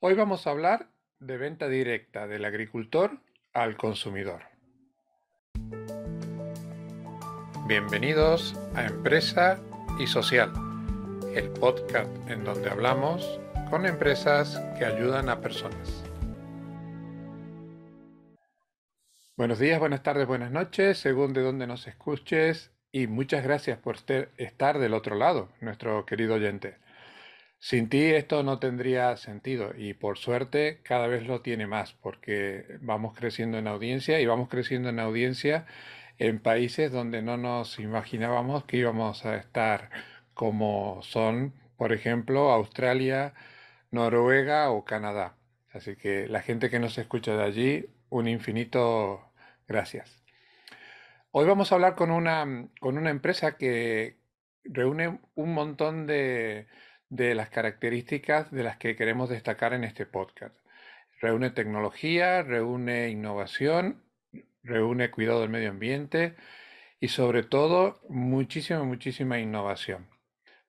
Hoy vamos a hablar de venta directa del agricultor al consumidor. Bienvenidos a Empresa y Social, el podcast en donde hablamos con empresas que ayudan a personas. Buenos días, buenas tardes, buenas noches, según de dónde nos escuches y muchas gracias por estar del otro lado, nuestro querido oyente. Sin ti esto no tendría sentido y por suerte cada vez lo tiene más porque vamos creciendo en audiencia y vamos creciendo en audiencia en países donde no nos imaginábamos que íbamos a estar como son, por ejemplo, Australia, Noruega o Canadá. Así que la gente que nos escucha de allí, un infinito gracias. Hoy vamos a hablar con una, con una empresa que reúne un montón de, las características de las que queremos destacar en este podcast. Reúne tecnología, reúne innovación, reúne cuidado del medio ambiente y sobre todo muchísima, muchísima innovación.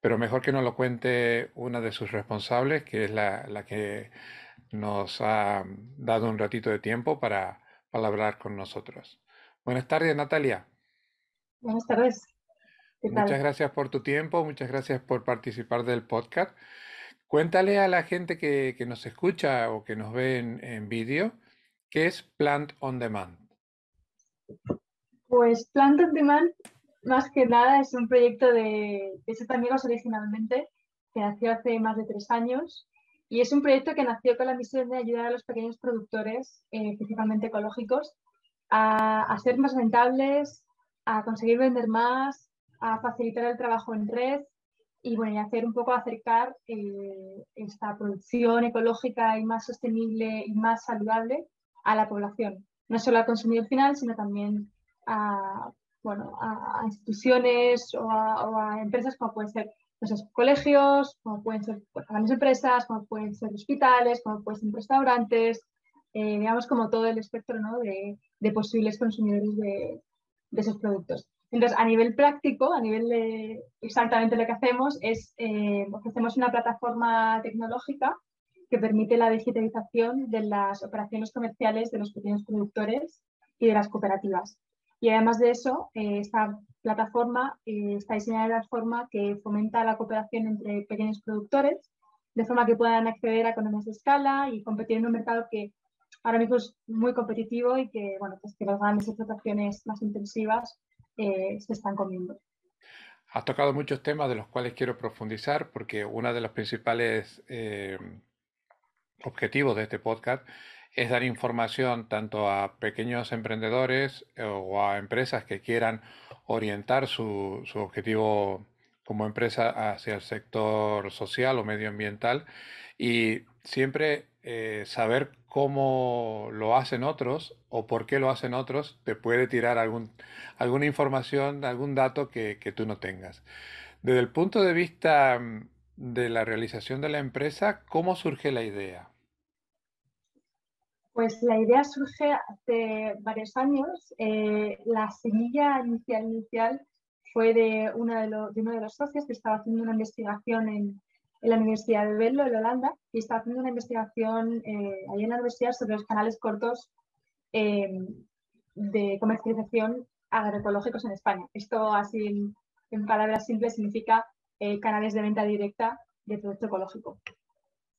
Pero mejor que nos lo cuente una de sus responsables, que es la, la que nos ha dado un ratito de tiempo para, para hablar con nosotros. Buenas tardes, Natalia. Buenas tardes. Muchas gracias por tu tiempo, muchas gracias por participar del podcast. Cuéntale a la gente que, nos escucha o que nos ve en, vídeo, ¿qué es Plant on Demand? Pues Plant on Demand, más que nada, es un proyecto de, de Set Amigos originalmente, que nació hace más de tres años. Y es un proyecto que nació con la misión de ayudar a los pequeños productores, eh, principalmente ecológicos, a, ser más rentables, a conseguir vender más, a facilitar el trabajo en red y bueno, y hacer un poco acercar eh, esta producción ecológica y más sostenible y más saludable a la población. No solo al consumidor final, sino también a, bueno, a, instituciones o, a, empresas como pueden ser colegios, como pueden ser grandes empresas, como pueden ser hospitales, como pueden ser restaurantes, eh, digamos como todo el espectro ¿no? de, de posibles consumidores de, esos productos. Entonces, a nivel práctico, a nivel de exactamente lo que hacemos es eh, ofrecemos una plataforma tecnológica que permite la digitalización de las operaciones comerciales de los pequeños productores y de las cooperativas. Y además de eso, eh, esta plataforma eh, está diseñada de forma que fomenta la cooperación entre pequeños productores, de forma que puedan acceder a economías de escala y competir en un mercado que ahora mismo es muy competitivo y que, bueno, pues que las grandes explotaciones más intensivas eh, se están comiendo. Has tocado muchos temas de los cuales quiero profundizar porque uno de los principales eh, objetivos de este podcast es dar información tanto a pequeños emprendedores eh, o a empresas que quieran orientar su, su objetivo como empresa hacia el sector social o medioambiental y siempre eh, saber cómo lo hacen otros o por qué lo hacen otros te puede tirar algún, alguna información, algún dato que, tú no tengas. Desde el punto de vista mm, de la realización de la empresa, ¿cómo surge la idea? Pues la idea surge hace varios años. Eh, la semilla inicial, inicial fue de, una de, de uno de los socios que estaba haciendo una investigación en, en la Universidad de Venlo, en Holanda, y está haciendo una investigación eh, ahí en la universidad sobre los canales cortos em, de comercialización agroecológicos en España. Esto, así en, palabras simples, significa eh, canales de venta directa de producto ecológico.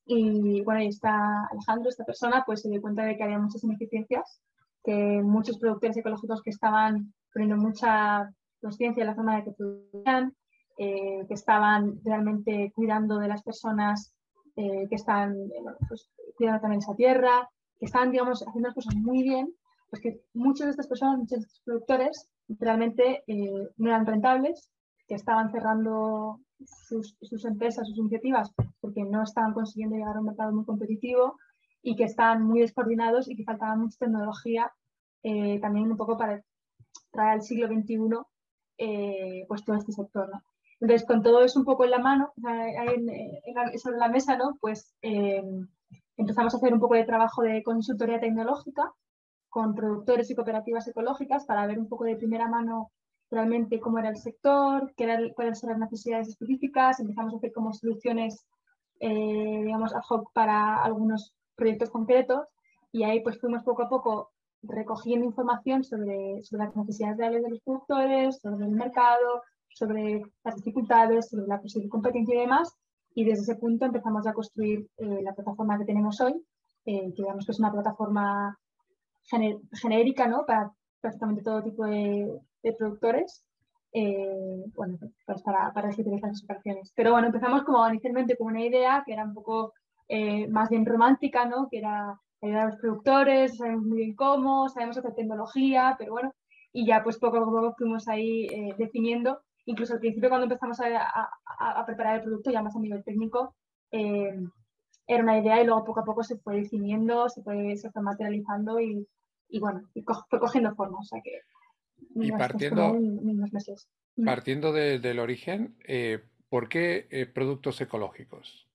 Y bueno, ahí está Alejandro, esta persona, pues se dio cuenta de que había muchas ineficiencias, que muchos productores ecológicos que estaban poniendo mucha conciencia en la forma de que producían, eh, que estaban realmente cuidando de las personas eh, que están eh, pues, cuidando también esa tierra, que estaban, digamos, haciendo las cosas muy bien, pues que muchas de estas personas, muchos de estos productores realmente no eran rentables, que estaban cerrando sus, empresas, sus iniciativas, porque no estaban consiguiendo llegar a un mercado muy competitivo y que estaban muy descoordinados y que faltaba mucha tecnología también un poco para traer al siglo XXI pues todo este sector. Entonces, con todo eso un poco en la mano, sobre la mesa, ¿no? Pues eh, empezamos a hacer un poco de trabajo de consultoría tecnológica con productores y cooperativas ecológicas para ver un poco de primera mano realmente cómo era el sector, qué cuáles eran las necesidades específicas, empezamos a hacer como soluciones eh, digamos, ad hoc para algunos proyectos concretos y ahí pues fuimos poco a poco recogiendo información sobre, sobre las necesidades reales de los productores, sobre el mercado, sobre las dificultades, sobre la posible competencia y demás. Y desde ese punto empezamos a construir eh, la plataforma que tenemos hoy, eh, que digamos que es una plataforma genérica ¿no? para prácticamente todo tipo de, productores. Eh, bueno, pues para, para las operaciones. Pero bueno, empezamos como inicialmente con una idea que era un poco más bien romántica, ¿no? que era ayudar a los productores, sabemos muy bien cómo, sabemos hacer tecnología, pero bueno, y ya pues poco a poco fuimos ahí definiendo incluso al principio cuando empezamos a, preparar el producto, ya más a nivel técnico, eh, era una idea y luego poco a poco se fue definiendo, se fue, se fue materializando y, bueno, fue cogiendo forma. O sea que y partiendo, meses. Mm. partiendo del origen, eh, ¿por qué eh, productos ecológicos?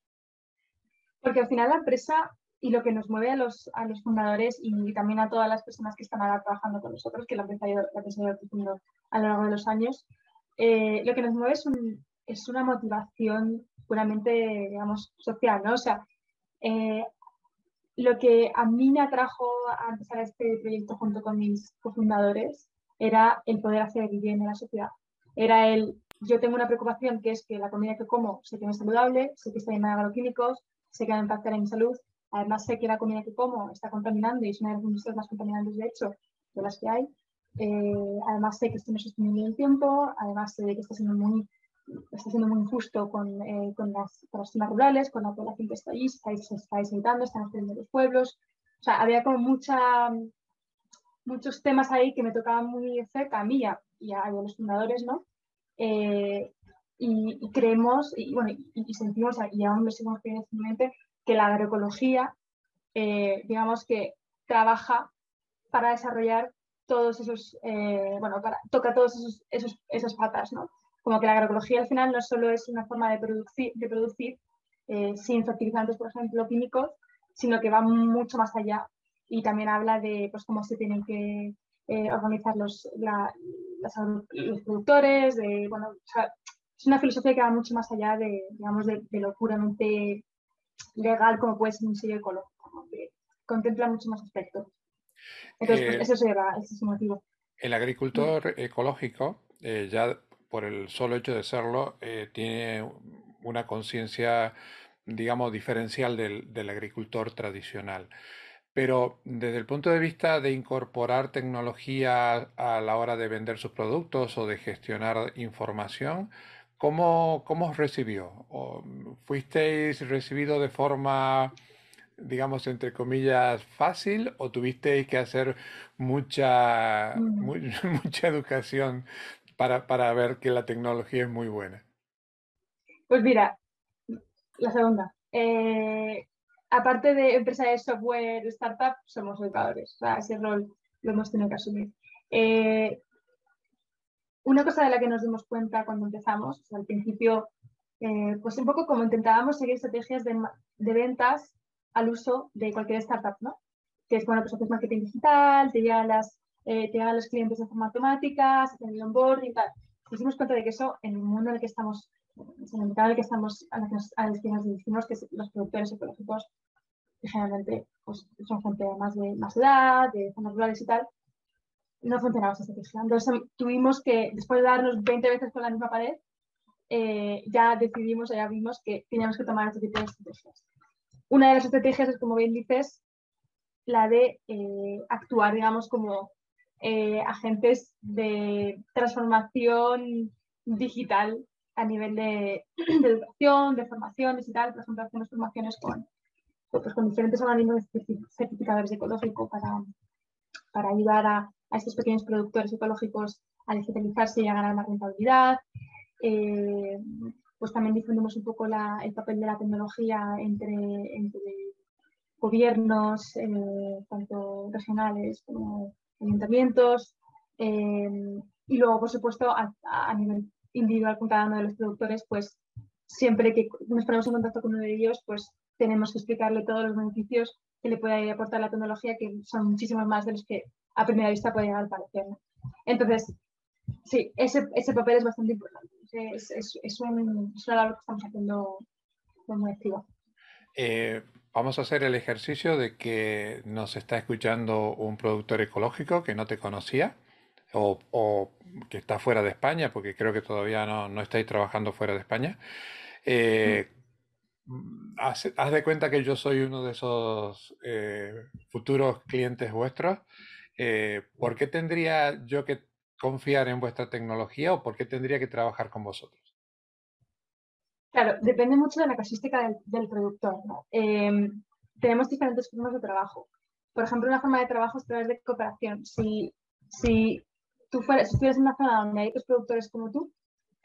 Porque al final la empresa y lo que nos mueve a los, a los fundadores y también a todas las personas que están ahora trabajando con nosotros, que la empresa ha ido, creciendo a lo largo de los años, eh, lo que nos mueve es, es, una motivación puramente, digamos, social, ¿no? O sea, eh, lo que a mí me atrajo a empezar este proyecto junto con mis cofundadores era el poder hacer bien en la sociedad. Era el, yo tengo una preocupación que es que la comida que como sé que no es saludable, sé que está llena de agroquímicos, sé que va a impactar en mi salud, además sé que la comida que como está contaminando y es una de las industrias más contaminantes de hecho de las que hay, eh, además sé que esto no es sostenible en el tiempo, además sé que está siendo muy, está siendo muy injusto con, eh, con, las, con, zonas rurales, con la población que está allí, se está, se está están haciendo los pueblos. O sea, había como mucha, muchos temas ahí que me tocaban muy cerca a mí y a, los fundadores, ¿no? Eh, y, creemos, y, bueno, y, sentimos, y aún lo seguimos creyendo que la agroecología, digamos que trabaja para desarrollar todos esos, eh, bueno, toca todos esos, esos, esas patas, ¿no? Como que la agroecología al final no solo es una forma de producir, de producir eh, sin fertilizantes, por ejemplo, químicos, sino que va mucho más allá y también habla de pues, cómo se tienen que eh, organizar los, los productores, de, bueno, es una filosofía que va mucho más allá de, digamos, de, lo puramente legal como puede ser un sello ecológico, que contempla muchos más aspectos. Entonces, pues, eh, eso ese es su motivo. El agricultor ecológico, eh, ya por el solo hecho de serlo, eh, tiene una conciencia, digamos, diferencial del, del, agricultor tradicional. Pero desde el punto de vista de incorporar tecnología a la hora de vender sus productos o de gestionar información, ¿cómo, cómo os recibió? ¿Fuisteis recibido de forma digamos, entre comillas, fácil o tuvisteis que hacer mucha, mm. mucha educación para, para, ver que la tecnología es muy buena? Pues mira, la segunda. Eh, aparte de empresa de software startup, somos educadores. O sea, ese rol lo hemos tenido que asumir. Eh, una cosa de la que nos dimos cuenta cuando empezamos, al principio, eh, pues un poco como intentábamos seguir estrategias de, de ventas al uso de cualquier startup, ¿no? Que es, bueno, pues haces marketing digital, te llegan, las, eh, te los clientes de forma automática, se el onboarding y tal. Nos dimos cuenta de que eso, en el mundo en el que estamos, en el mercado en el que estamos, a los que nos dirigimos, que los productores ecológicos, que generalmente pues, son gente más, de más edad, de zonas rurales y tal, no funcionaba esa estrategia. Entonces tuvimos que, después de darnos 20 veces con la misma pared, eh, ya decidimos, ya vimos que teníamos que tomar este tipo de estrategias. Una de las estrategias es, como bien dices, la de eh, actuar, digamos, como eh, agentes de transformación digital a nivel de, educación, de formaciones y tal. Por ejemplo, hacemos formaciones con, pues, con diferentes organismos certificadores ecológicos para, para ayudar a, estos pequeños productores ecológicos a digitalizarse y a ganar más rentabilidad. Eh, pues también difundimos un poco el papel de la tecnología entre, gobiernos, eh, tanto regionales como ayuntamientos. Eh, y luego, por supuesto, a, nivel individual con cada uno de los productores, pues siempre que nos ponemos en contacto con uno de ellos, pues tenemos que explicarle todos los beneficios que le puede aportar la tecnología, que son muchísimos más de los que a primera vista puede llegar a parecer. Entonces, sí, ese, ese papel es bastante importante es, es, es, un, es, una labor que estamos haciendo muy activa. Eh, vamos a hacer el ejercicio de que nos está escuchando un productor ecológico que no te conocía o, que está fuera de España, porque creo que todavía no, estáis trabajando fuera de España. Eh, haz, de cuenta que yo soy uno de esos eh, futuros clientes vuestros. ¿Por qué tendría yo que confiar en vuestra tecnología o por qué tendría que trabajar con vosotros? Claro, depende mucho de la casuística del, productor. Em, tenemos diferentes formas de trabajo. Por ejemplo, una forma de trabajo es a través de cooperación. Si, si tú fueras, si estuvieras en una zona donde hay otros productores como tú,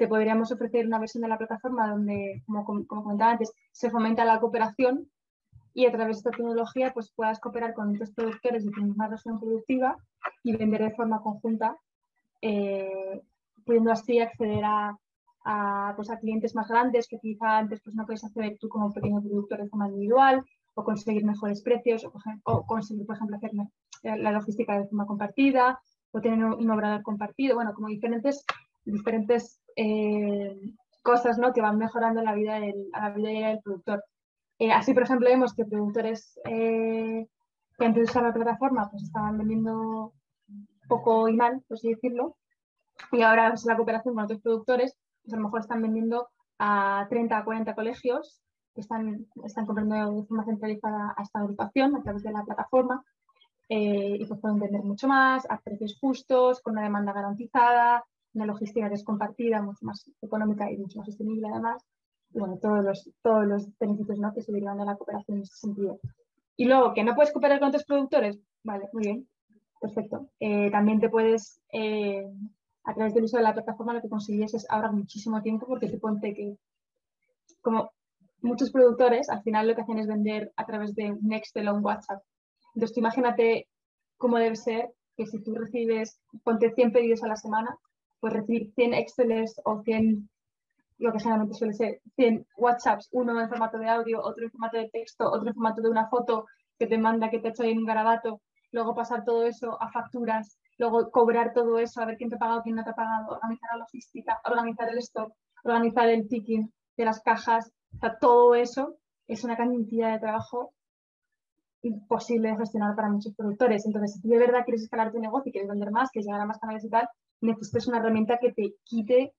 te podríamos ofrecer una versión de la plataforma donde, como, comentaba antes, se fomenta la cooperación y a través de esta tecnología pues puedas cooperar con otros productores de tu misma región productiva y vender de forma conjunta, eh, pudiendo así acceder a, a, pues, a clientes más grandes que quizá antes pues, no puedes hacer tú como pequeño productor de forma individual o conseguir mejores precios o, conseguir, por ejemplo, hacer la logística de forma compartida o tener un obrador compartido, bueno, como diferentes, diferentes eh, cosas ¿no? que van mejorando la vida del, la vida del productor. Eh, así, por ejemplo, vemos que productores eh, que antes de usar la plataforma pues estaban vendiendo poco y mal, por así decirlo, y ahora es la cooperación con otros productores pues a lo mejor están vendiendo a 30 a 40 colegios que están, están comprando de forma centralizada a esta agrupación a través de la plataforma eh, y pues pueden vender mucho más a precios justos, con una demanda garantizada, una logística que compartida, mucho más económica y mucho más sostenible además. Y bueno, todos los, todos los beneficios ¿no? que se derivan de la cooperación en ese sentido. Y luego, que no puedes cooperar con otros productores, vale, muy bien, perfecto. Eh, también te puedes eh, a través del uso de la plataforma lo que consigues es ahorrar muchísimo tiempo porque te cuente que como muchos productores al final lo que hacen es vender a través de un Excel o un WhatsApp. Entonces tú imagínate cómo debe ser que si tú recibes, ponte 100 pedidos a la semana, pues recibir 100 Exceles o 100, lo que generalmente suele ser, 100 WhatsApps, uno en formato de audio, otro en formato de texto, otro en formato de una foto que te manda, que te ha hecho ahí un garabato, luego pasar todo eso a facturas, luego cobrar todo eso, a ver quién te ha pagado, quién no te ha pagado, organizar la logística, organizar el stock, organizar el ticking de las cajas, o sea, todo eso es una cantidad de trabajo imposible de gestionar para muchos productores. Entonces, si tú de verdad quieres escalar tu negocio y quieres vender más, quieres llegar a más canales y tal, necesitas una herramienta que te quite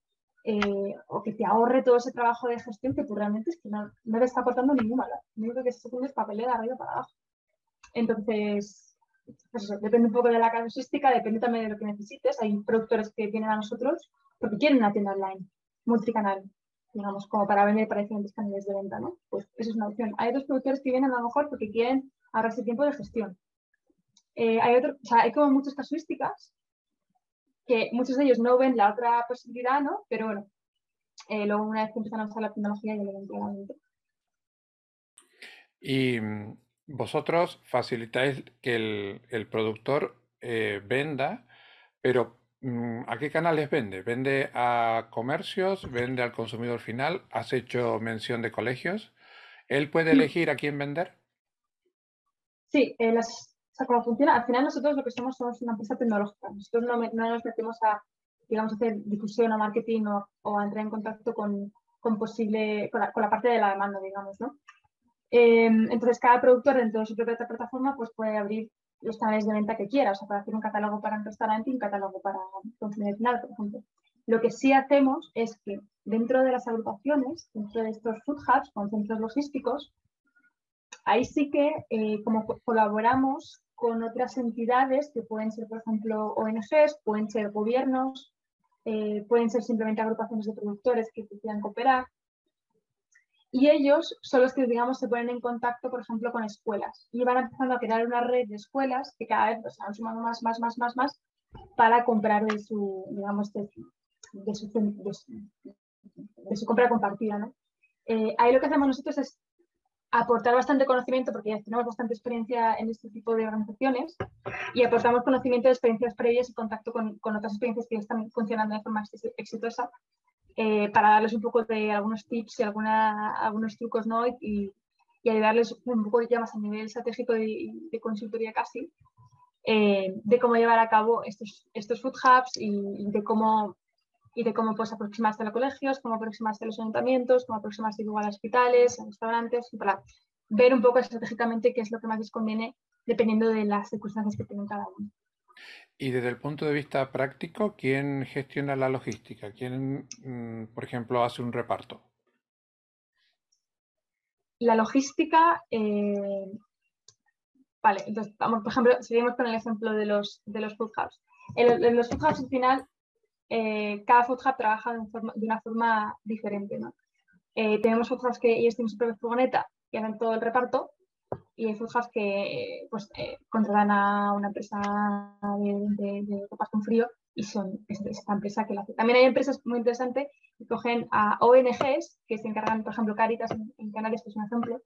eh, o que te ahorre todo ese trabajo de gestión que tú realmente es que no, no te está aportando ningún valor. Lo único que se haciendo es papeleo de arriba para abajo. Entonces, pues depende un poco de la casuística, depende también de lo que necesites. Hay productores que vienen a nosotros porque quieren una tienda online, multicanal, digamos, como para vender para diferentes canales de venta, ¿no? Pues esa es una opción. Hay otros productores que vienen a lo mejor porque quieren ahorrarse tiempo de gestión. Eh, hay, otro, o sea, hay como muchas casuísticas que muchos de ellos no ven la otra posibilidad, ¿no? Pero bueno, eh, luego una vez que empiezan a usar la tecnología ya lo ven claramente. Y vosotros facilitáis que el, productor eh, venda, pero mm, ¿a qué canales vende? ¿Vende a comercios? ¿Vende al consumidor final? ¿Has hecho mención de colegios? ¿Él puede elegir a quién vender? Sí, eh, ¿cómo funciona? Al final nosotros lo que somos somos una empresa tecnológica. Nosotros no, nos metemos a, digamos, hacer difusión o marketing o, a entrar en contacto con, posible, con la, con la, parte de la demanda, digamos, ¿no? Em, entonces, cada productor dentro de su propia plataforma pues, puede abrir los canales de venta que quiera, o sea, puede hacer un catálogo para un restaurante y un catálogo para consumidor final, por ejemplo. Lo que sí hacemos es que dentro de las agrupaciones, dentro de estos food hubs con centros logísticos, ahí sí que eh, como colaboramos con otras entidades que pueden ser, por ejemplo, ONGs, pueden ser gobiernos, eh, pueden ser simplemente agrupaciones de productores que quieran cooperar. Y ellos son los que, digamos, se ponen en contacto, por ejemplo, con escuelas. Y van empezando a crear una red de escuelas que cada vez pues, van sumando más, más, más, más, más para comprar de su, digamos, de, su, de su, compra compartida. ¿no? Eh, ahí lo que hacemos nosotros es aportar bastante conocimiento, porque ya tenemos bastante experiencia en este tipo de organizaciones, y aportamos conocimiento de experiencias previas y contacto con, con otras experiencias que ya están funcionando de forma exitosa eh, para darles un poco de algunos tips y alguna, algunos trucos ¿no? y, y, ayudarles un poco ya más a nivel estratégico de, de consultoría casi, eh, de cómo llevar a cabo estos, estos food hubs y, de cómo y de cómo pues, aproximarse a los colegios, cómo aproximarse a los ayuntamientos, cómo aproximarse a los hospitales, a restaurantes, para ver un poco estratégicamente qué es lo que más les conviene dependiendo de las circunstancias que tienen cada uno. Y desde el punto de vista práctico, ¿quién gestiona la logística? ¿Quién, mm, por ejemplo, hace un reparto? La logística, eh, vale, entonces, vamos, por ejemplo, seguimos con el ejemplo de los, de los food hubs. En, los food hubs, al final, eh, cada food hub trabaja de, una forma diferente, ¿no? Eh, tenemos food hubs que ellos tienen su propia furgoneta y hacen todo el reparto, y hay hubs que pues, eh, contratan a una empresa de, de, con frío y son es, esta empresa que lo hace. También hay empresas muy interesantes que cogen a ONGs que se encargan, por ejemplo, Caritas en, Canarias, que es un ejemplo,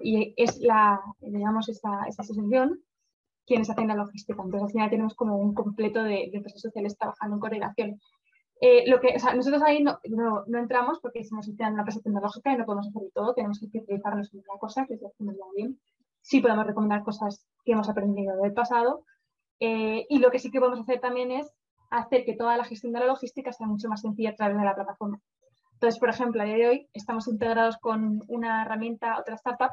y es la, digamos, esta, esta asociación quienes hacen la logística. Entonces, al final tenemos como un completo de, empresas sociales trabajando en coordinación. Eh, lo que, o sea, nosotros ahí no, no, no, entramos porque somos una empresa tecnológica y no podemos hacer todo, tenemos que utilizarnos en una cosa que es hacerlo bien. Sí podemos recomendar cosas que hemos aprendido del pasado eh, y lo que sí que podemos hacer también es hacer que toda la gestión de la logística sea mucho más sencilla a través de la plataforma. Entonces, por ejemplo, a día de hoy estamos integrados con una herramienta, otra startup,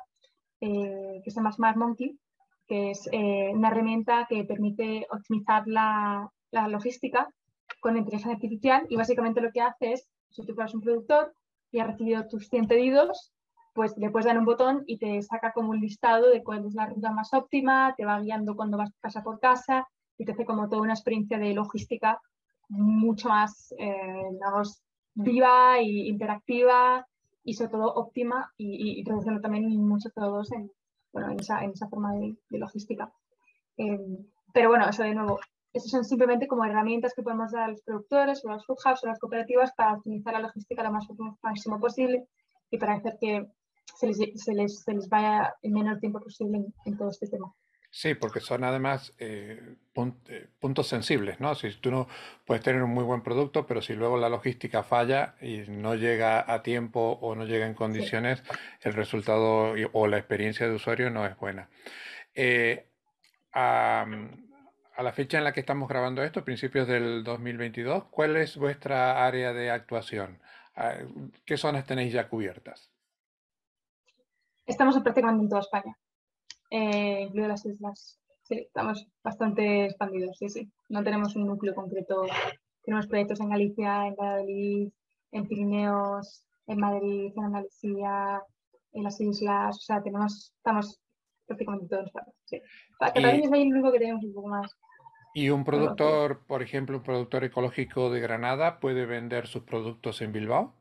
eh, que se llama Smart Monkey, que es una herramienta que permite optimizar la, la logística con inteligencia artificial y básicamente lo que hace es, si tú fueras un productor y has recibido tus 100 pedidos, pues le puedes dar un botón y te saca como un listado de cuál es la ruta más óptima, te va guiando cuando vas casa por casa y te hace como toda una experiencia de logística mucho más, eh, viva e interactiva y sobre todo óptima y, y reduciendo también mucho todos en, bueno, en, esa, en esa forma de, logística. Eh, pero bueno, eso de nuevo, esas son simplemente como herramientas que podemos dar a los productores o a los food hubs o a las cooperativas para optimizar la logística lo más máximo posible y para hacer que se les, se les, se les vaya el menor tiempo posible en, todo este tema. Sí, porque son además eh, eh, puntos sensibles, ¿no? Si tú no puedes tener un muy buen producto, pero si luego la logística falla y no llega a tiempo o no llega en condiciones, el resultado o la experiencia de usuario no es buena. Eh, a la fecha en la que estamos grabando esto, principios del 2022, ¿cuál es vuestra área de actuación? Ah, ¿Qué zonas tenéis ya cubiertas? Estamos prácticamente en toda España, eh, incluidas las islas. Sí, estamos bastante expandidos, sí, sí. No tenemos un núcleo concreto. Tenemos proyectos en Galicia, en Valladolid, en Pirineos, en Madrid, en Andalucía, en las islas. O sea, tenemos, estamos prácticamente en todos España. Sí. Cataluña es el único que tenemos un poco más ¿Y un productor, por ejemplo, un productor ecológico de Granada puede vender sus productos en Bilbao?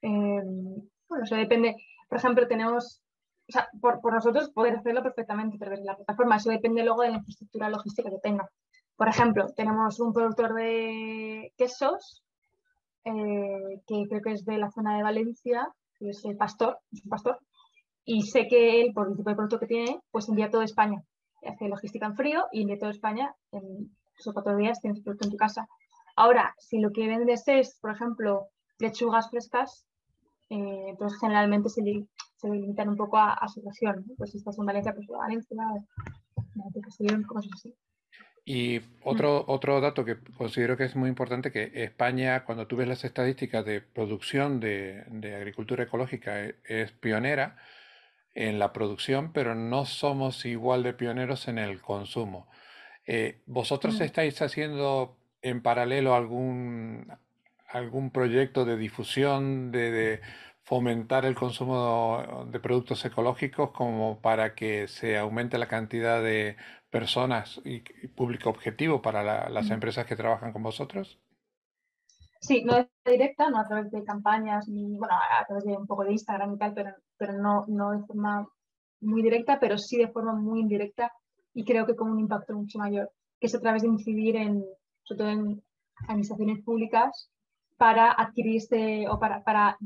Em, bueno, eso depende. Por ejemplo, tenemos, o sea, por, nosotros poder hacerlo perfectamente pero en la plataforma. Eso depende luego de la infraestructura logística que tenga. Por ejemplo, tenemos un productor de quesos, eh, que creo que es de la zona de Valencia, que es el pastor, es un pastor, y sé que él, por el tipo de producto que tiene, pues envía todo España hace logística en frío y de toda España en esos cuatro días tienes producto en tu casa. Ahora, si lo que vendes es, por ejemplo, lechugas frescas, eh, entonces generalmente se, se, limitan un poco a, su región. Pues si estás en Valencia, pues a Valencia, cosas así. Y otro, otro dato que considero que es muy importante, que España, cuando tú ves las estadísticas de producción de, de agricultura ecológica, e, es pionera en la producción, pero no somos igual de pioneros en el consumo. Eh, ¿Vosotros mm. estáis haciendo en paralelo algún, algún proyecto de difusión, de, fomentar el consumo de productos ecológicos como para que se aumente la cantidad de personas y, público objetivo para las empresas que trabajan con vosotros? Sí, no de directa, no a través de campañas, ni bueno, a través de un poco de Instagram y tal, pero, pero no, no de forma muy directa, pero sí de forma muy indirecta y creo que con un impacto mucho mayor, que es a través de incidir en, sobre todo en administraciones públicas, para adquirir este, o para,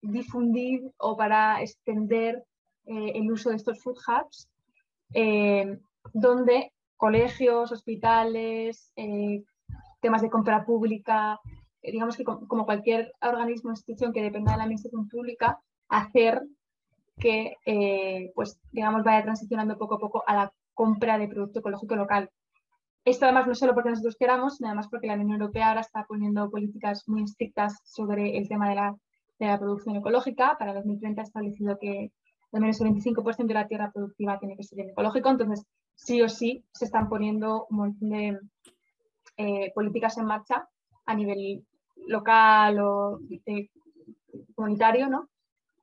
difundir o para extender eh, el uso de estos food hubs, eh, donde colegios, hospitales, eh, temas de compra pública, digamos que como cualquier organismo o institución que dependa de la administración pública, hacer que, pues, digamos, vaya transicionando poco a poco a la compra de producto ecológico local. Esto además no solo porque nosotros queramos, sino además porque la Unión Europea ahora está poniendo políticas muy estrictas sobre el tema de la de la producción ecológica. Para 2030 ha establecido que al menos el 25% de la tierra productiva tiene que ser ecológico. Entonces, sí o sí se están poniendo un montón de eh, políticas en marcha a nivel local o comunitario, ¿no?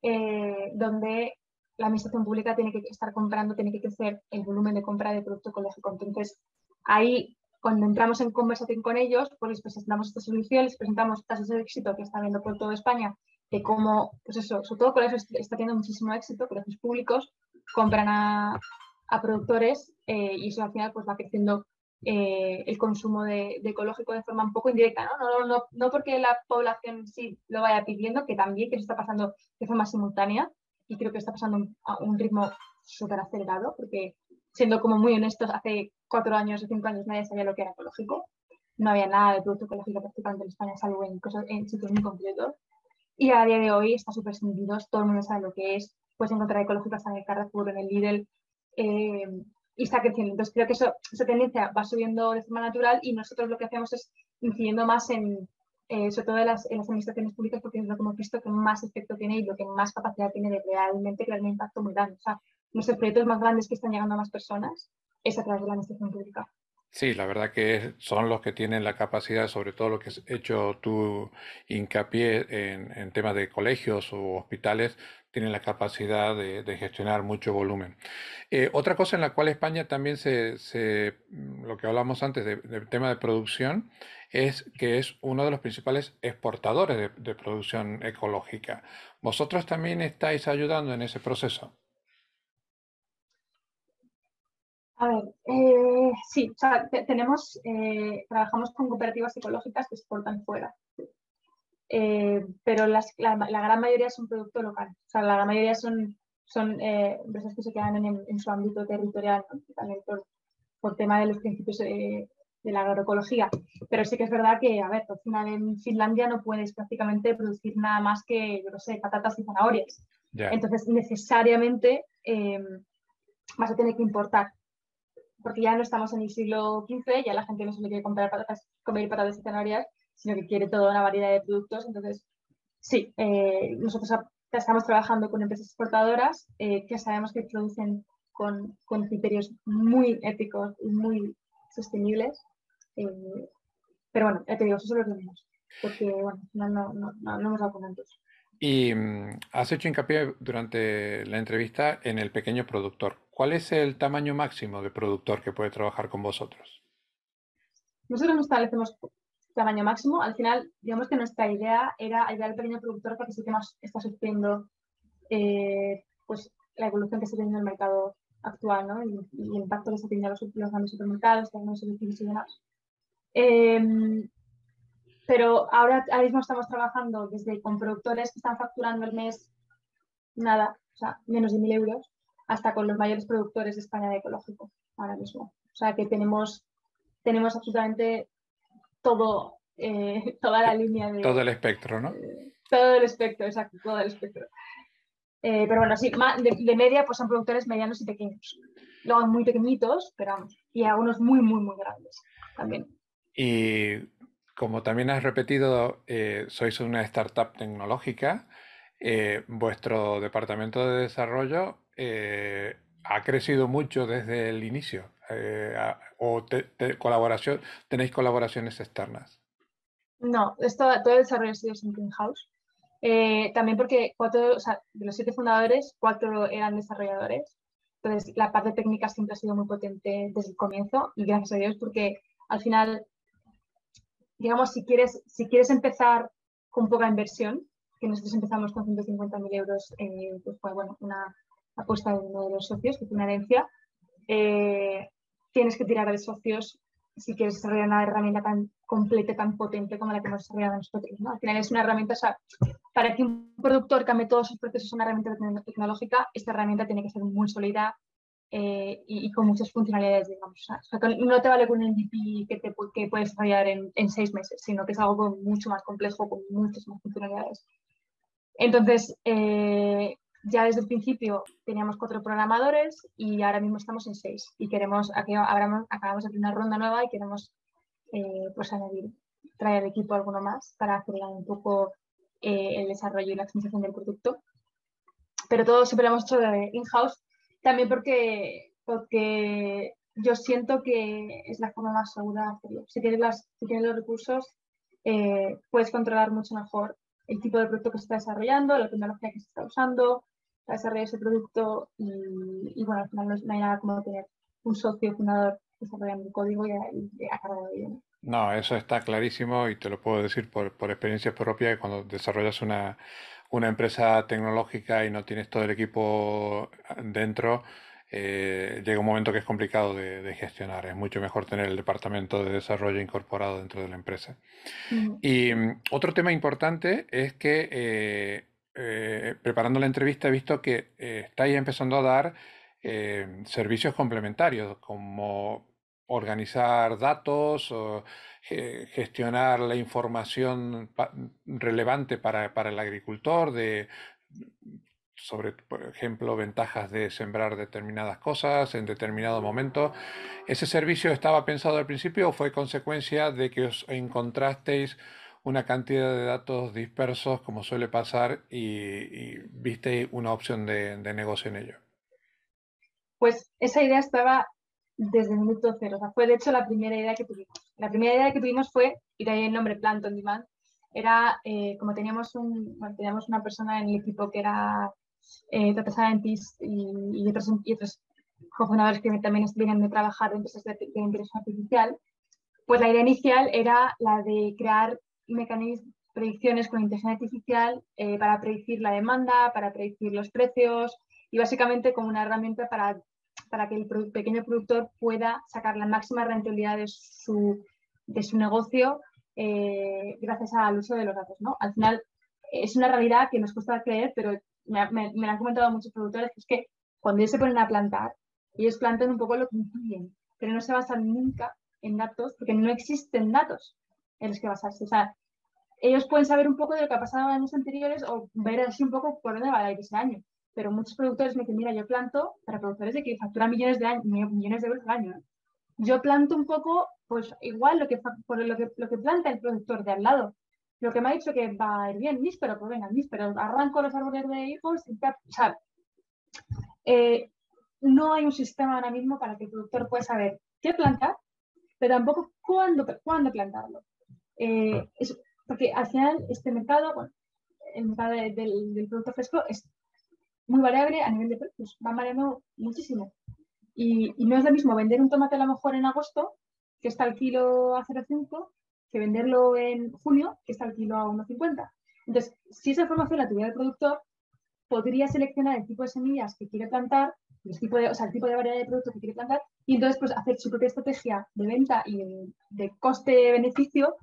Eh, donde la administración pública tiene que estar comprando, tiene que crecer el volumen de compra de producto ecológico. Entonces, ahí, cuando entramos en conversación con ellos, pues les presentamos esta solución, les presentamos casos de éxito que está viendo por toda España, de cómo, pues eso, sobre todo colegios está teniendo muchísimo éxito, colegios públicos compran a, a productores eh, y eso al final pues va creciendo eh, el consumo de, ecológico de forma un poco indirecta, ¿no? No, no, no porque la población sí lo vaya pidiendo, que también que está pasando de forma simultánea y creo que está pasando a un ritmo súper acelerado, porque siendo como muy honestos, hace cuatro años o cinco años nadie sabía lo que era ecológico, no había nada de producto ecológico prácticamente en España, salvo en, cosas, en sitios muy concretos. Y a día de hoy está súper sentido, todo el mundo sabe lo que es, puedes encontrar ecológicas en el Carrefour, en el Lidl, eh, y está creciendo. Entonces creo que eso, esa tendencia va subiendo de forma natural y nosotros lo que hacemos es incidiendo más en, eh, sobre todo en las, en las, administraciones públicas, porque es lo que hemos visto que más efecto tiene y lo que más capacidad tiene de realmente crear un impacto muy grande. O sea, nuestros proyectos más grandes que están llegando a más personas es a través de la administración pública. Sí, la verdad que son los que tienen la capacidad, sobre todo lo que has hecho tu hincapié en, temas de colegios o hospitales, tienen la capacidad de, gestionar mucho volumen. Eh, otra cosa en la cual España también se, lo que hablamos antes del tema de producción, es que es uno de los principales exportadores de, producción ecológica. ¿Vosotros también estáis ayudando en ese proceso? A ver, eh, sí, tenemos, eh, trabajamos con cooperativas ecológicas que exportan fuera. Eh, pero las, la, gran mayoría son producto local. O sea, la gran mayoría son, son eh, empresas que se quedan en, en su ámbito territorial, también por, por, tema de los principios de, la agroecología. Pero sí que es verdad que, a ver, al final en Finlandia no puedes prácticamente producir nada más que, yo no sé, patatas y zanahorias. Entonces, necesariamente eh, vas a tener que importar. Porque ya no estamos en el siglo XV, ya la gente no solo quiere comprar patatas, comer patatas y zanahorias, sino que quiere toda una variedad de productos. Entonces, sí, eh, nosotros estamos trabajando con empresas exportadoras eh, que sabemos que producen con, criterios muy éticos y muy sostenibles. Eh, pero bueno, ya te digo, eso son los mismos, porque bueno, no, no, no, no, hemos dado con Y mm, has hecho hincapié durante la entrevista en el pequeño productor. ¿Cuál es el tamaño máximo de productor que puede trabajar con vosotros? Nosotros nos establecemos tamaño máximo. Al final, digamos que nuestra idea era ayudar al pequeño productor para que sí que más está sufriendo eh, pues, la evolución que está teniendo el mercado actual ¿no? y, el impacto que está teniendo los, los grandes supermercados, los grandes servicios y demás. Eh, pero ahora, mismo estamos trabajando desde con productores que están facturando el mes nada, o sea, menos de mil euros, hasta con los mayores productores de España de ecológico ahora mismo. O sea que tenemos, tenemos absolutamente todo, eh, toda la línea de... Todo el espectro, ¿no? todo el espectro, exacto, todo el espectro. Eh, pero bueno, sí, de, media pues son productores medianos y pequeños. Luego muy pequeñitos, pero vamos, y algunos muy, muy, muy grandes también. Y como también has repetido, eh, sois una startup tecnológica, vuestro departamento de desarrollo ha crecido mucho desde el inicio. Eh, o colaboración, tenéis colaboraciones externas? No, esto, todo el desarrollo ha sido in-house. Eh, también porque cuatro, o sea, de los siete fundadores, cuatro eran desarrolladores. Entonces, la parte técnica siempre ha sido muy potente desde el comienzo y gracias a Dios porque al final, digamos, si quieres, si quieres empezar con poca inversión, que nosotros empezamos con 150.000 euros, eh, pues fue bueno, una apuesta de uno de los socios que tiene una herencia, eh, tienes que tirar de socios si quieres desarrollar una herramienta tan completa, tan potente como la que hemos desarrollado nosotros. ¿no? Al final es una herramienta, o sea, para que un productor cambie todos sus procesos en una herramienta tecnológica, esta herramienta tiene que ser muy sólida eh, y, con muchas funcionalidades, digamos. O sea, no te vale con un MVP que, te, que puedes desarrollar en, en, seis meses, sino que es algo mucho más complejo, con muchas más funcionalidades. Entonces, eh, ya desde el principio teníamos cuatro programadores y ahora mismo estamos en seis. Y queremos, acabamos, acabamos de hacer una ronda nueva y queremos eh, pues añadir, traer equipo alguno más para acelerar un poco eh, el desarrollo y la optimización del producto. Pero todo siempre lo hemos hecho in-house, también porque, porque yo siento que es la forma más segura de hacerlo. Si tienes, las, si tienes los recursos, eh, puedes controlar mucho mejor el tipo de producto que se está desarrollando, la tecnología que se está usando para desarrollar ese producto y, bueno, al final no hay nada como tener un socio fundador desarrollando el código y, a, de ello. No, eso está clarísimo y te lo puedo decir por, por experiencia propia, que cuando desarrollas una, una empresa tecnológica y no tienes todo el equipo dentro, eh, llega un momento que es complicado de, gestionar. Es mucho mejor tener el departamento de desarrollo incorporado dentro de la empresa. Y mm, otro tema importante es que eh, eh, preparando la entrevista he visto que estáis empezando a dar servicios complementarios como organizar datos, o, gestionar la información relevante para, para, el agricultor, de sobre, por ejemplo, ventajas de sembrar determinadas cosas en determinado momento. ¿Ese servicio estaba pensado al principio o fue consecuencia de que os encontrasteis una cantidad de datos dispersos, como suele pasar, y, visteis una opción de, negocio en ello? Pues esa idea estaba desde el minuto cero. O sea, fue de hecho la primera idea que tuvimos. La primera idea que tuvimos fue, y de ahí el nombre Plant on Demand, era eh, como teníamos, un, teníamos una persona en el equipo que era eh, data scientists y, otros, y otros cofundadores que también vienen de trabajar en empresas de, de inteligencia artificial, pues la idea inicial era la de crear mecanismos, predicciones con inteligencia artificial eh, para predecir la demanda, para predecir los precios y básicamente como una herramienta para, para que el pequeño productor pueda sacar la máxima rentabilidad de su, de su negocio eh, gracias al uso de los datos. ¿no? Al final es una realidad que nos cuesta creer, pero me, me, han comentado muchos productores, que es que cuando ellos se ponen a plantar, ellos plantan un poco lo que incluyen, pero no se basan nunca en datos, porque no existen datos en los que basarse. O sea, ellos pueden saber un poco de lo que ha pasado en años anteriores o ver así un poco por dónde va a ir ese año. Pero muchos productores me dicen, mira, yo planto para productores de que facturan millones de, millones de euros al año. Yo planto un poco, pues igual lo que, por lo que, lo que planta el productor de al lado lo que me ha dicho que va a ir bien, níspero, pues venga, níspero, arranco los árboles de hijos y o sea, eh, no hay un sistema ahora mismo para que el productor pueda saber qué plantar, pero tampoco cuándo, cuándo plantarlo. Eh, porque al final este mercado, bueno, el mercado del, producto fresco es muy variable a nivel de precios, va variando muchísimo. Y, y, no es lo mismo vender un tomate a lo mejor en agosto, que está el kilo a 0,5, que venderlo en junio, que está el kilo a 1,50. Entonces, si esa información la tuviera el productor, podría seleccionar el tipo de semillas que quiere plantar, el tipo de, o sea, el tipo de variedad de productos que quiere plantar, y entonces pues, hacer su propia estrategia de venta y de, coste-beneficio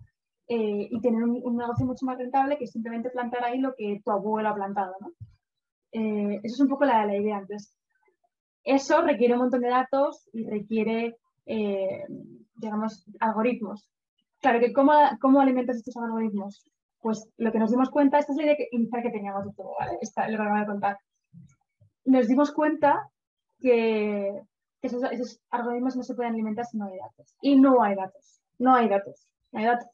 eh, y tener un, negocio mucho más rentable que simplemente plantar ahí lo que tu abuelo ha plantado. ¿no? Eh, eso es un poco la, la, idea. Entonces, eso requiere un montón de datos y requiere, eh, digamos, algoritmos. Claro, que cómo, cómo alimentas estos algoritmos. Pues lo que nos dimos cuenta, esta es la idea que, inicial que teníamos de todo, ¿vale? Esta es lo que voy a contar. Nos dimos cuenta que esos, esos, algoritmos no se pueden alimentar si no hay datos. Y no hay datos. No hay datos. No hay datos.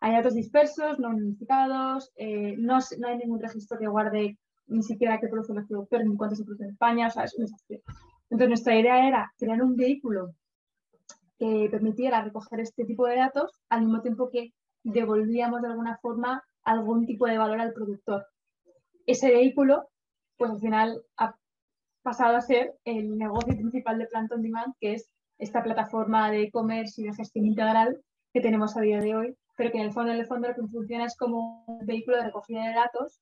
Hay datos dispersos, no unificados, eh, no, no, hay ningún registro que guarde ni siquiera qué producen los productores, ni cuánto se produce en España, o sea, es un desastre. Entonces, nuestra idea era crear un vehículo que permitiera recoger este tipo de datos al mismo tiempo que devolvíamos de alguna forma algún tipo de valor al productor. Ese vehículo, pues al final ha pasado a ser el negocio principal de Plant on Demand, que es esta plataforma de e-commerce y de gestión integral que tenemos a día de hoy, pero que en el fondo, en el fondo lo que funciona es como un vehículo de recogida de datos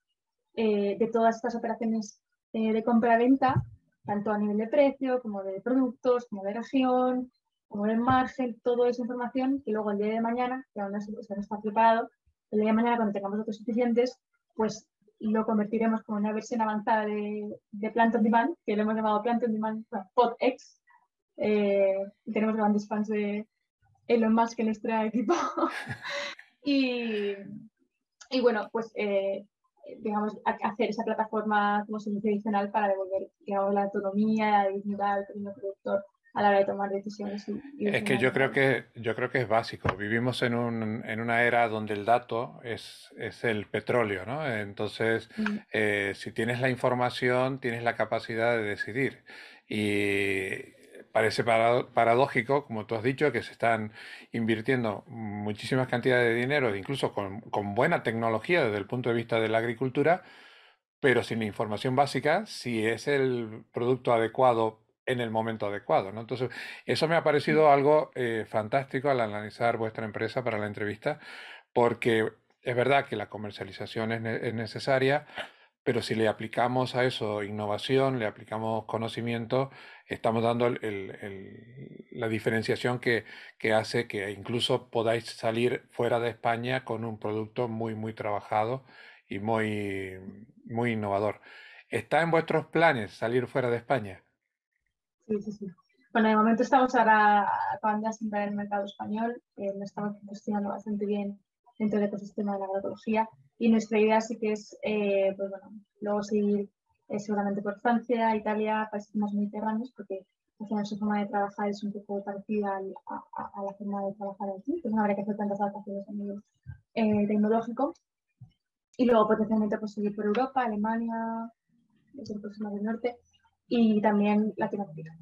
eh, de todas estas operaciones eh, de compra-venta, tanto a nivel de precio como de productos, como de región, como el margen, toda esa información que luego el día de mañana, que aún no, está preparado, el día de mañana cuando tengamos datos suficientes, pues lo convertiremos como una versión avanzada de, de Plant on Demand, que lo hemos llamado Plant on Demand PodX. Eh, tenemos grandes fans de Elon Musk en nuestro equipo. y, y, bueno, pues eh, digamos, hacer esa plataforma como servicio adicional para devolver digamos, la autonomía, la dignidad al pequeño productor a la hora de tomar decisiones. es que yo creo que yo creo que es básico. Vivimos en, un, en una era donde el dato es, es el petróleo, ¿no? Entonces, mm. eh, si tienes la información, tienes la capacidad de decidir. Y parece paradójico, como tú has dicho, que se están invirtiendo muchísimas cantidades de dinero, incluso con, con buena tecnología desde el punto de vista de la agricultura, pero sin la información básica, si es el producto adecuado en el momento adecuado. ¿no? Entonces, eso me ha parecido algo eh, fantástico al analizar vuestra empresa para la entrevista, porque es verdad que la comercialización es, necesaria, pero si le aplicamos a eso innovación, le aplicamos conocimiento, estamos dando la diferenciación que, que, hace que incluso podáis salir fuera de España con un producto muy, muy trabajado y muy, muy innovador. ¿Está en vuestros planes salir fuera de España? Sí, sí, sí. Bueno, de momento estamos ahora acabando de asentar en el mercado español, eh, estamos gestionando bastante bien dentro del ecosistema de la agroecología y nuestra idea sí que es, eh, pues bueno, luego seguir eh, seguramente por Francia, Italia, países más mediterráneos, porque al final su forma de trabajar es un poco parecida a, la forma de trabajar aquí, entonces no habría que hacer tantas adaptaciones a nivel eh, tecnológico. Y luego potencialmente pues, seguir por Europa, Alemania, próximo del norte y también Latinoamérica.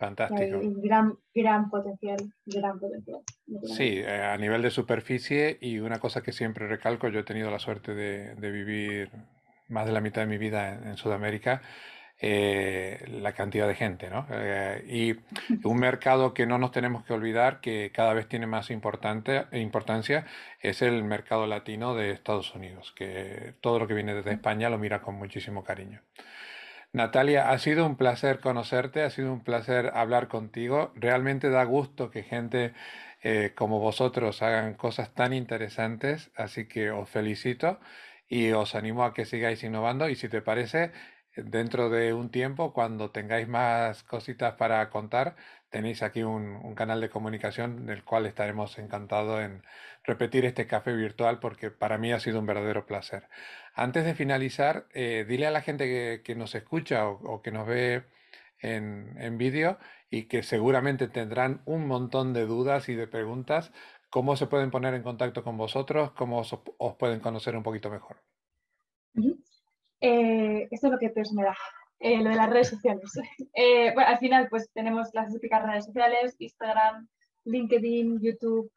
Fantástico. gran, gran potencial, gran potencial. Sí, eh, a nivel de superficie y una cosa que siempre recalco, yo he tenido la suerte de, vivir más de la mitad de mi vida en, Sudamérica, eh, la cantidad de gente, ¿no? Eh, y un mercado que no nos tenemos que olvidar, que cada vez tiene más importante, importancia, es el mercado latino de Estados Unidos, que todo lo que viene desde España lo mira con muchísimo cariño. Natalia, ha sido un placer conocerte, ha sido un placer hablar contigo. Realmente da gusto que gente eh, como vosotros hagan cosas tan interesantes, así que os felicito y os animo a que sigáis innovando y si te parece, dentro de un tiempo, cuando tengáis más cositas para contar, tenéis aquí un, canal de comunicación del cual estaremos encantados en repetir este café virtual porque para mí ha sido un verdadero placer. Antes de finalizar, eh, dile a la gente que, nos escucha o, que nos ve en, vídeo y que seguramente tendrán un montón de dudas y de preguntas, cómo se pueden poner en contacto con vosotros, cómo os, pueden conocer un poquito mejor. Eh, esto es lo que peor me da, eh, lo de las redes sociales. al final, pues tenemos las típicas redes sociales, Instagram, LinkedIn, YouTube,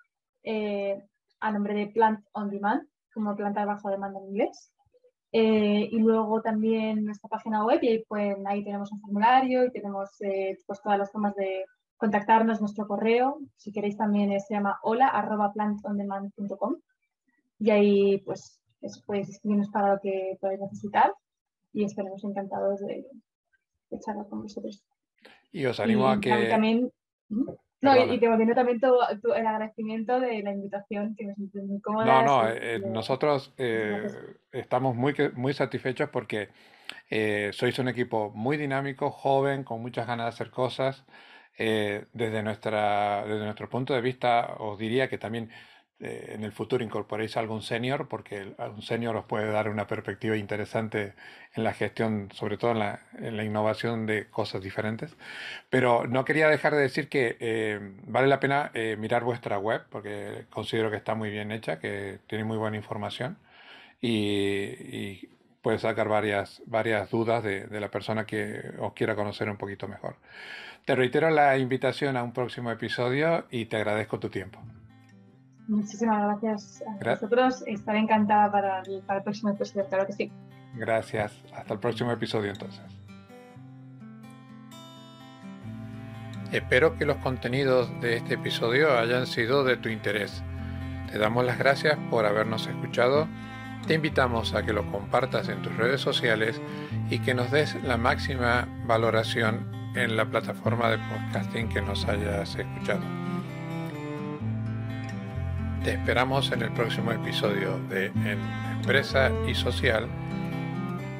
a nombre de Plant on Demand, como planta bajo demanda en inglés. Eh, y luego también nuestra página web, y pues, ahí tenemos un formulario y tenemos eh, pues todas las formas de contactarnos, nuestro correo, si queréis también eh, se llama hola arroba plantondemand.com y ahí pues podéis escribirnos para lo que podáis necesitar y estaremos encantados de, de charlar con vosotros. Y os animo a que... También, no, y, te volviendo también todo, el agradecimiento de la invitación, que me siento muy cómoda. No, no, eh, nosotros eh, estamos muy, muy satisfechos porque eh, sois un equipo muy dinámico, joven, con muchas ganas de hacer cosas. desde, nuestra, desde nuestro punto de vista, os diría que también eh, en el futuro incorporéis algún senior, porque un senior os puede dar una perspectiva interesante en la gestión, sobre todo en la, en la innovación de cosas diferentes. Pero no quería dejar de decir que eh, vale la pena eh, mirar vuestra web, porque considero que está muy bien hecha, que tiene muy buena información y, y puede sacar varias, varias dudas de, de la persona que os quiera conocer un poquito mejor. Te reitero la invitación a un próximo episodio y te agradezco tu tiempo. Muchísimas gracias a vosotros. Estaré encantada para el, para el próximo episodio, claro que sí. Gracias. Hasta el próximo episodio entonces. Espero que los contenidos de este episodio hayan sido de tu interés. Te damos las gracias por habernos escuchado. Te invitamos a que lo compartas en tus redes sociales y que nos des la máxima valoración en la plataforma de podcasting que nos hayas escuchado. Te esperamos en el próximo episodio de En Empresa y Social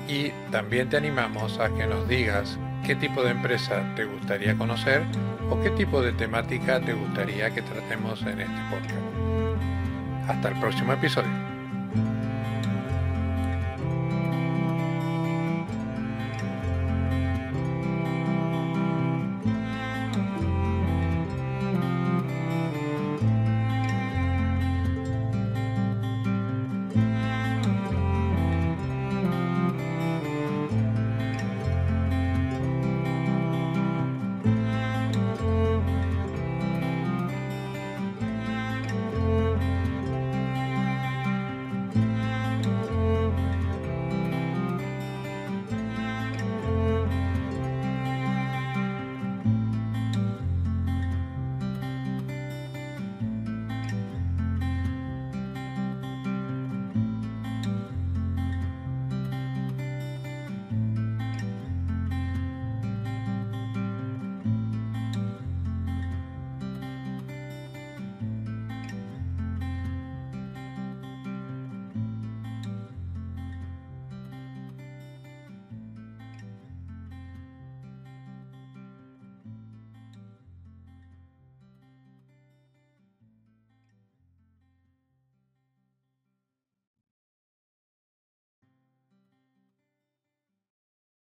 y también te animamos a que nos digas qué tipo de empresa te gustaría conocer o qué tipo de temática te gustaría que tratemos en este podcast. Hasta el próximo episodio.